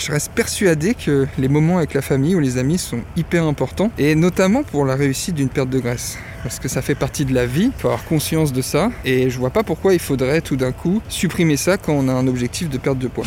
Je reste persuadé que les moments avec la famille ou les amis sont hyper importants, et notamment pour la réussite d'une perte de graisse. Parce que ça fait partie de la vie, il faut avoir conscience de ça, et je vois pas pourquoi il faudrait tout d'un coup supprimer ça quand on a un objectif de perte de poids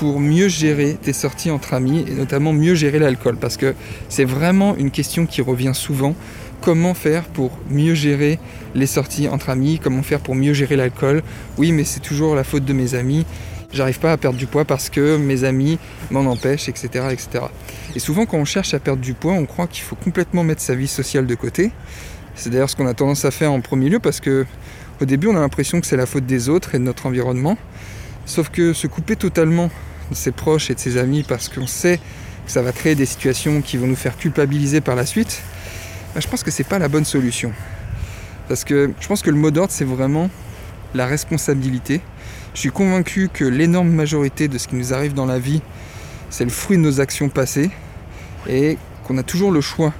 pour mieux gérer tes sorties entre amis et notamment mieux gérer l'alcool parce que c'est vraiment une question qui revient souvent. Comment faire pour mieux gérer les sorties entre amis? Comment faire pour mieux gérer l'alcool? Oui, mais c'est toujours la faute de mes amis. J'arrive pas à perdre du poids parce que mes amis m'en empêchent, etc., etc. Et souvent, quand on cherche à perdre du poids, on croit qu'il faut complètement mettre sa vie sociale de côté. C'est d'ailleurs ce qu'on a tendance à faire en premier lieu parce que au début, on a l'impression que c'est la faute des autres et de notre environnement. Sauf que se couper totalement de ses proches et de ses amis parce qu'on sait que ça va créer des situations qui vont nous faire culpabiliser par la suite, bah, je pense que c'est pas la bonne solution. Parce que je pense que le mot d'ordre, c'est vraiment la responsabilité. Je suis convaincu que l'énorme majorité de ce qui nous arrive dans la vie, c'est le fruit de nos actions passées et qu'on a toujours le choix.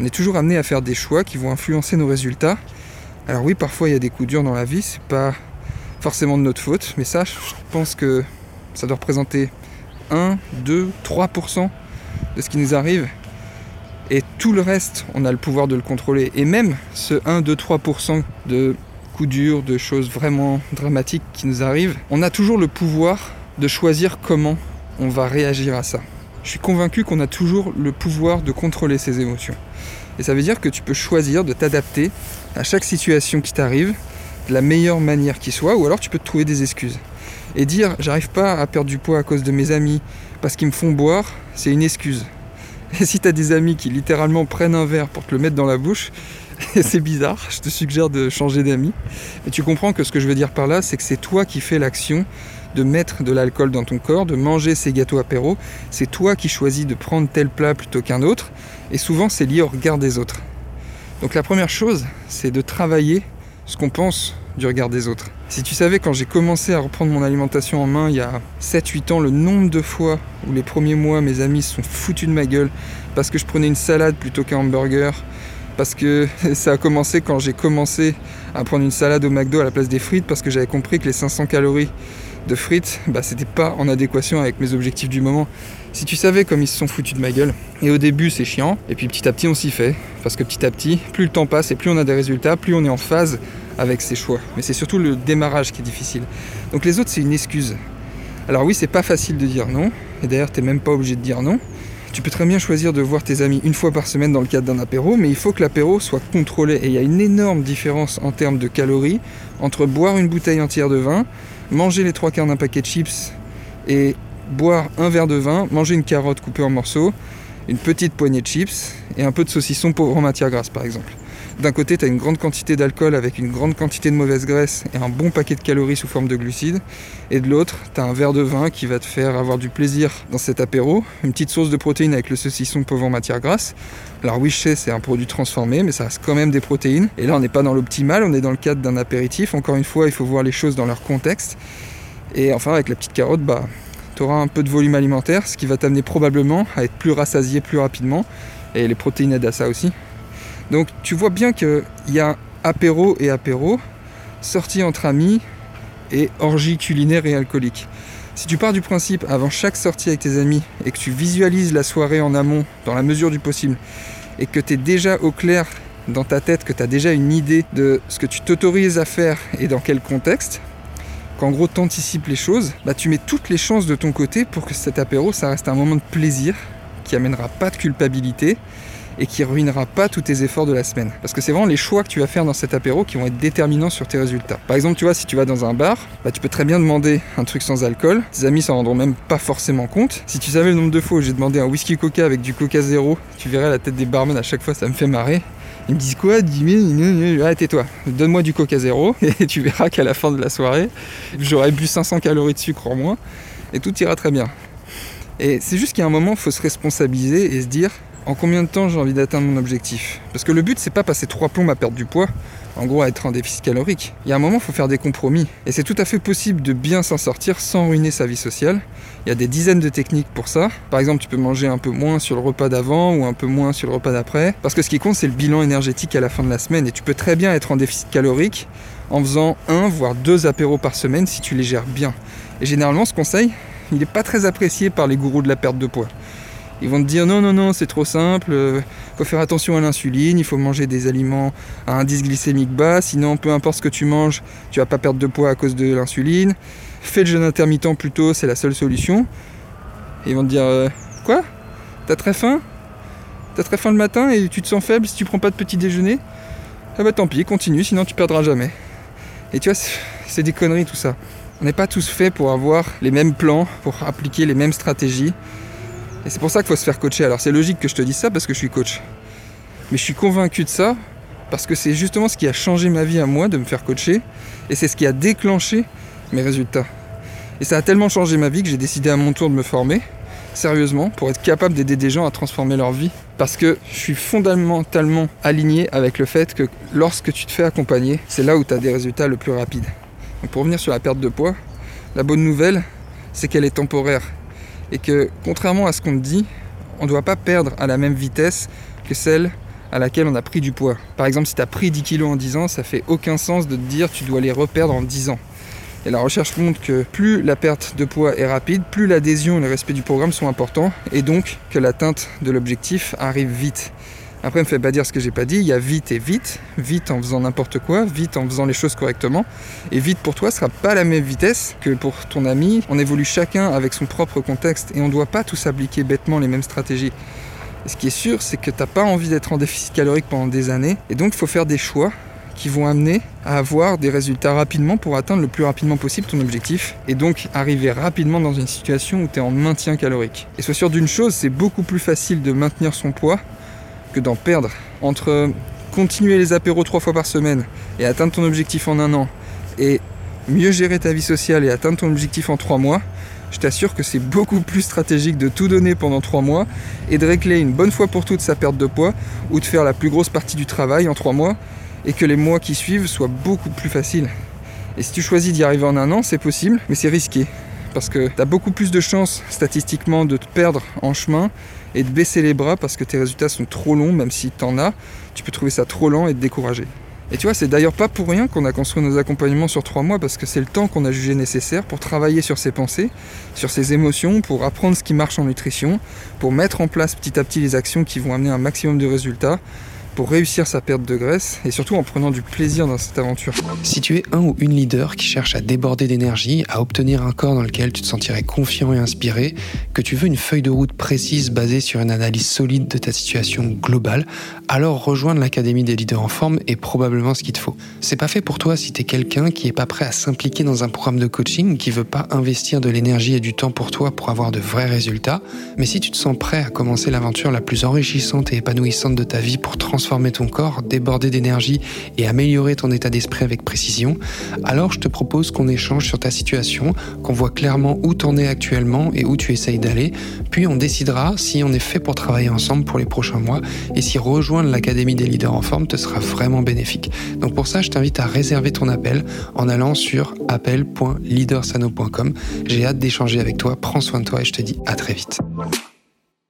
On est toujours amené à faire des choix qui vont influencer nos résultats alors oui, parfois il y a des coups durs dans la vie, c'est pas forcément de notre faute, mais ça, je pense que ça doit représenter 1, 2, 3% de ce qui nous arrive. Et tout le reste, on a le pouvoir de le contrôler. Et même ce 1, 2, 3% de coups durs, de choses vraiment dramatiques qui nous arrivent, on a toujours le pouvoir de choisir comment on va réagir à ça. Je suis convaincu qu'on a toujours le pouvoir de contrôler ses émotions. Et ça veut dire que tu peux choisir de t'adapter à chaque situation qui t'arrive de la meilleure manière qui soit, ou alors tu peux te trouver des excuses. Et dire j'arrive pas à perdre du poids à cause de mes amis parce qu'ils me font boire, c'est une excuse. Et si tu as des amis qui littéralement prennent un verre pour te le mettre dans la bouche, c'est bizarre, je te suggère de changer d'amis. Mais tu comprends que ce que je veux dire par là, c'est que c'est toi qui fais l'action de mettre de l'alcool dans ton corps, de manger ces gâteaux apéro. C'est toi qui choisis de prendre tel plat plutôt qu'un autre. Et souvent, c'est lié au regard des autres. Donc la première chose, c'est de travailler ce qu'on pense du regard des autres. Si tu savais quand j'ai commencé à reprendre mon alimentation en main il y a 7-8 ans, le nombre de fois où les premiers mois mes amis se sont foutus de ma gueule parce que je prenais une salade plutôt qu'un hamburger, parce que ça a commencé quand j'ai commencé à prendre une salade au McDo à la place des frites parce que j'avais compris que les 500 calories de frites, bah, c'était pas en adéquation avec mes objectifs du moment. Si tu savais comme ils se sont foutus de ma gueule, et au début c'est chiant, et puis petit à petit on s'y fait, parce que petit à petit, plus le temps passe et plus on a des résultats, plus on est en phase avec ses choix. Mais c'est surtout le démarrage qui est difficile. Donc les autres c'est une excuse. Alors oui, c'est pas facile de dire non, et d'ailleurs t'es même pas obligé de dire non. Tu peux très bien choisir de voir tes amis une fois par semaine dans le cadre d'un apéro, mais il faut que l'apéro soit contrôlé. Et il y a une énorme différence en termes de calories entre boire une bouteille entière de vin manger les trois quarts d'un paquet de chips et boire un verre de vin, manger une carotte coupée en morceaux, une petite poignée de chips et un peu de saucisson pauvre en matière grasse par exemple. D'un côté, tu une grande quantité d'alcool avec une grande quantité de mauvaise graisse et un bon paquet de calories sous forme de glucides. Et de l'autre, tu un verre de vin qui va te faire avoir du plaisir dans cet apéro, une petite source de protéines avec le saucisson pauvre en matière grasse. Alors oui, je sais, c'est un produit transformé, mais ça reste quand même des protéines. Et là, on n'est pas dans l'optimal, on est dans le cadre d'un apéritif. Encore une fois, il faut voir les choses dans leur contexte. Et enfin, avec la petite carotte, bah, tu auras un peu de volume alimentaire, ce qui va t'amener probablement à être plus rassasié plus rapidement. Et les protéines aident à ça aussi. Donc tu vois bien qu'il y a apéro et apéro, sortie entre amis et orgie culinaire et alcoolique. Si tu pars du principe avant chaque sortie avec tes amis et que tu visualises la soirée en amont dans la mesure du possible et que tu es déjà au clair dans ta tête, que tu as déjà une idée de ce que tu t'autorises à faire et dans quel contexte, qu'en gros tu anticipes les choses, bah tu mets toutes les chances de ton côté pour que cet apéro ça reste un moment de plaisir qui amènera pas de culpabilité et qui ruinera pas tous tes efforts de la semaine. Parce que c'est vraiment les choix que tu vas faire dans cet apéro qui vont être déterminants sur tes résultats. Par exemple, tu vois, si tu vas dans un bar, bah, tu peux très bien demander un truc sans alcool. Tes amis s'en rendront même pas forcément compte. Si tu savais le nombre de fois où j'ai demandé un whisky coca avec du coca zéro, tu verrais la tête des barmen à chaque fois, ça me fait marrer. Ils me disent quoi 10 000 Ah, tais-toi, donne-moi du coca zéro et tu verras qu'à la fin de la soirée, j'aurai bu 500 calories de sucre en moins et tout ira très bien. Et c'est juste qu'il y a un moment, il faut se responsabiliser et se dire en combien de temps j'ai envie d'atteindre mon objectif? Parce que le but, c'est pas passer trois plombs à perdre du poids, en gros à être en déficit calorique. Il y a un moment, il faut faire des compromis. Et c'est tout à fait possible de bien s'en sortir sans ruiner sa vie sociale. Il y a des dizaines de techniques pour ça. Par exemple, tu peux manger un peu moins sur le repas d'avant ou un peu moins sur le repas d'après. Parce que ce qui compte, c'est le bilan énergétique à la fin de la semaine. Et tu peux très bien être en déficit calorique en faisant un, voire deux apéros par semaine si tu les gères bien. Et généralement, ce conseil, il n'est pas très apprécié par les gourous de la perte de poids. Ils vont te dire non, non, non, c'est trop simple, il euh, faut faire attention à l'insuline, il faut manger des aliments à indice glycémique bas, sinon peu importe ce que tu manges, tu vas pas perdre de poids à cause de l'insuline. Fais le jeûne intermittent plutôt, c'est la seule solution. ils vont te dire euh, quoi? T'as très faim? T'as très faim le matin et tu te sens faible si tu prends pas de petit déjeuner? Ah bah tant pis, continue, sinon tu perdras jamais. Et tu vois, c'est des conneries tout ça. On n'est pas tous faits pour avoir les mêmes plans, pour appliquer les mêmes stratégies. Et c'est pour ça qu'il faut se faire coacher. Alors c'est logique que je te dise ça parce que je suis coach. Mais je suis convaincu de ça parce que c'est justement ce qui a changé ma vie à moi de me faire coacher. Et c'est ce qui a déclenché mes résultats. Et ça a tellement changé ma vie que j'ai décidé à mon tour de me former, sérieusement, pour être capable d'aider des gens à transformer leur vie. Parce que je suis fondamentalement aligné avec le fait que lorsque tu te fais accompagner, c'est là où tu as des résultats le plus rapides. Donc pour revenir sur la perte de poids, la bonne nouvelle, c'est qu'elle est temporaire et que contrairement à ce qu'on dit, on ne doit pas perdre à la même vitesse que celle à laquelle on a pris du poids. Par exemple, si tu as pris 10 kg en 10 ans, ça fait aucun sens de te dire tu dois les reperdre en 10 ans. Et la recherche montre que plus la perte de poids est rapide, plus l'adhésion et le respect du programme sont importants, et donc que l'atteinte de l'objectif arrive vite. Après, ne me fait pas dire ce que j'ai pas dit. Il y a vite et vite. Vite en faisant n'importe quoi, vite en faisant les choses correctement. Et vite pour toi sera pas la même vitesse que pour ton ami. On évolue chacun avec son propre contexte et on ne doit pas tous appliquer bêtement les mêmes stratégies. ce qui est sûr, c'est que tu n'as pas envie d'être en déficit calorique pendant des années. Et donc, il faut faire des choix qui vont amener à avoir des résultats rapidement pour atteindre le plus rapidement possible ton objectif et donc arriver rapidement dans une situation où tu es en maintien calorique. Et sois sûr d'une chose, c'est beaucoup plus facile de maintenir son poids que d'en perdre. Entre continuer les apéros trois fois par semaine et atteindre ton objectif en un an, et mieux gérer ta vie sociale et atteindre ton objectif en trois mois, je t'assure que c'est beaucoup plus stratégique de tout donner pendant trois mois et de régler une bonne fois pour toutes sa perte de poids ou de faire la plus grosse partie du travail en trois mois et que les mois qui suivent soient beaucoup plus faciles. Et si tu choisis d'y arriver en un an, c'est possible, mais c'est risqué parce que tu as beaucoup plus de chances statistiquement de te perdre en chemin et de baisser les bras parce que tes résultats sont trop longs, même si tu en as, tu peux trouver ça trop lent et te décourager. Et tu vois, c'est d'ailleurs pas pour rien qu'on a construit nos accompagnements sur trois mois, parce que c'est le temps qu'on a jugé nécessaire pour travailler sur ses pensées, sur ses émotions, pour apprendre ce qui marche en nutrition, pour mettre en place petit à petit les actions qui vont amener un maximum de résultats, pour réussir sa perte de graisse et surtout en prenant du plaisir dans cette aventure. Si tu es un ou une leader qui cherche à déborder d'énergie, à obtenir un corps dans lequel tu te sentirais confiant et inspiré, que tu veux une feuille de route précise basée sur une analyse solide de ta situation globale, alors rejoindre l'Académie des leaders en forme est probablement ce qu'il te faut. C'est pas fait pour toi si tu es quelqu'un qui est pas prêt à s'impliquer dans un programme de coaching, qui veut pas investir de l'énergie et du temps pour toi pour avoir de vrais résultats, mais si tu te sens prêt à commencer l'aventure la plus enrichissante et épanouissante de ta vie pour transformer transformer ton corps, déborder d'énergie et améliorer ton état d'esprit avec précision, alors je te propose qu'on échange sur ta situation, qu'on voit clairement où t'en es actuellement et où tu essayes d'aller, puis on décidera si on est fait pour travailler ensemble pour les prochains mois et si rejoindre l'Académie des leaders en forme te sera vraiment bénéfique. Donc pour ça, je t'invite à réserver ton appel en allant sur appel.leadersano.com. J'ai hâte d'échanger avec toi, prends soin de toi et je te dis à très vite.